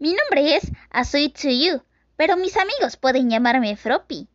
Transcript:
Mi nombre es Asuitsuyu, pero mis amigos pueden llamarme Froppy.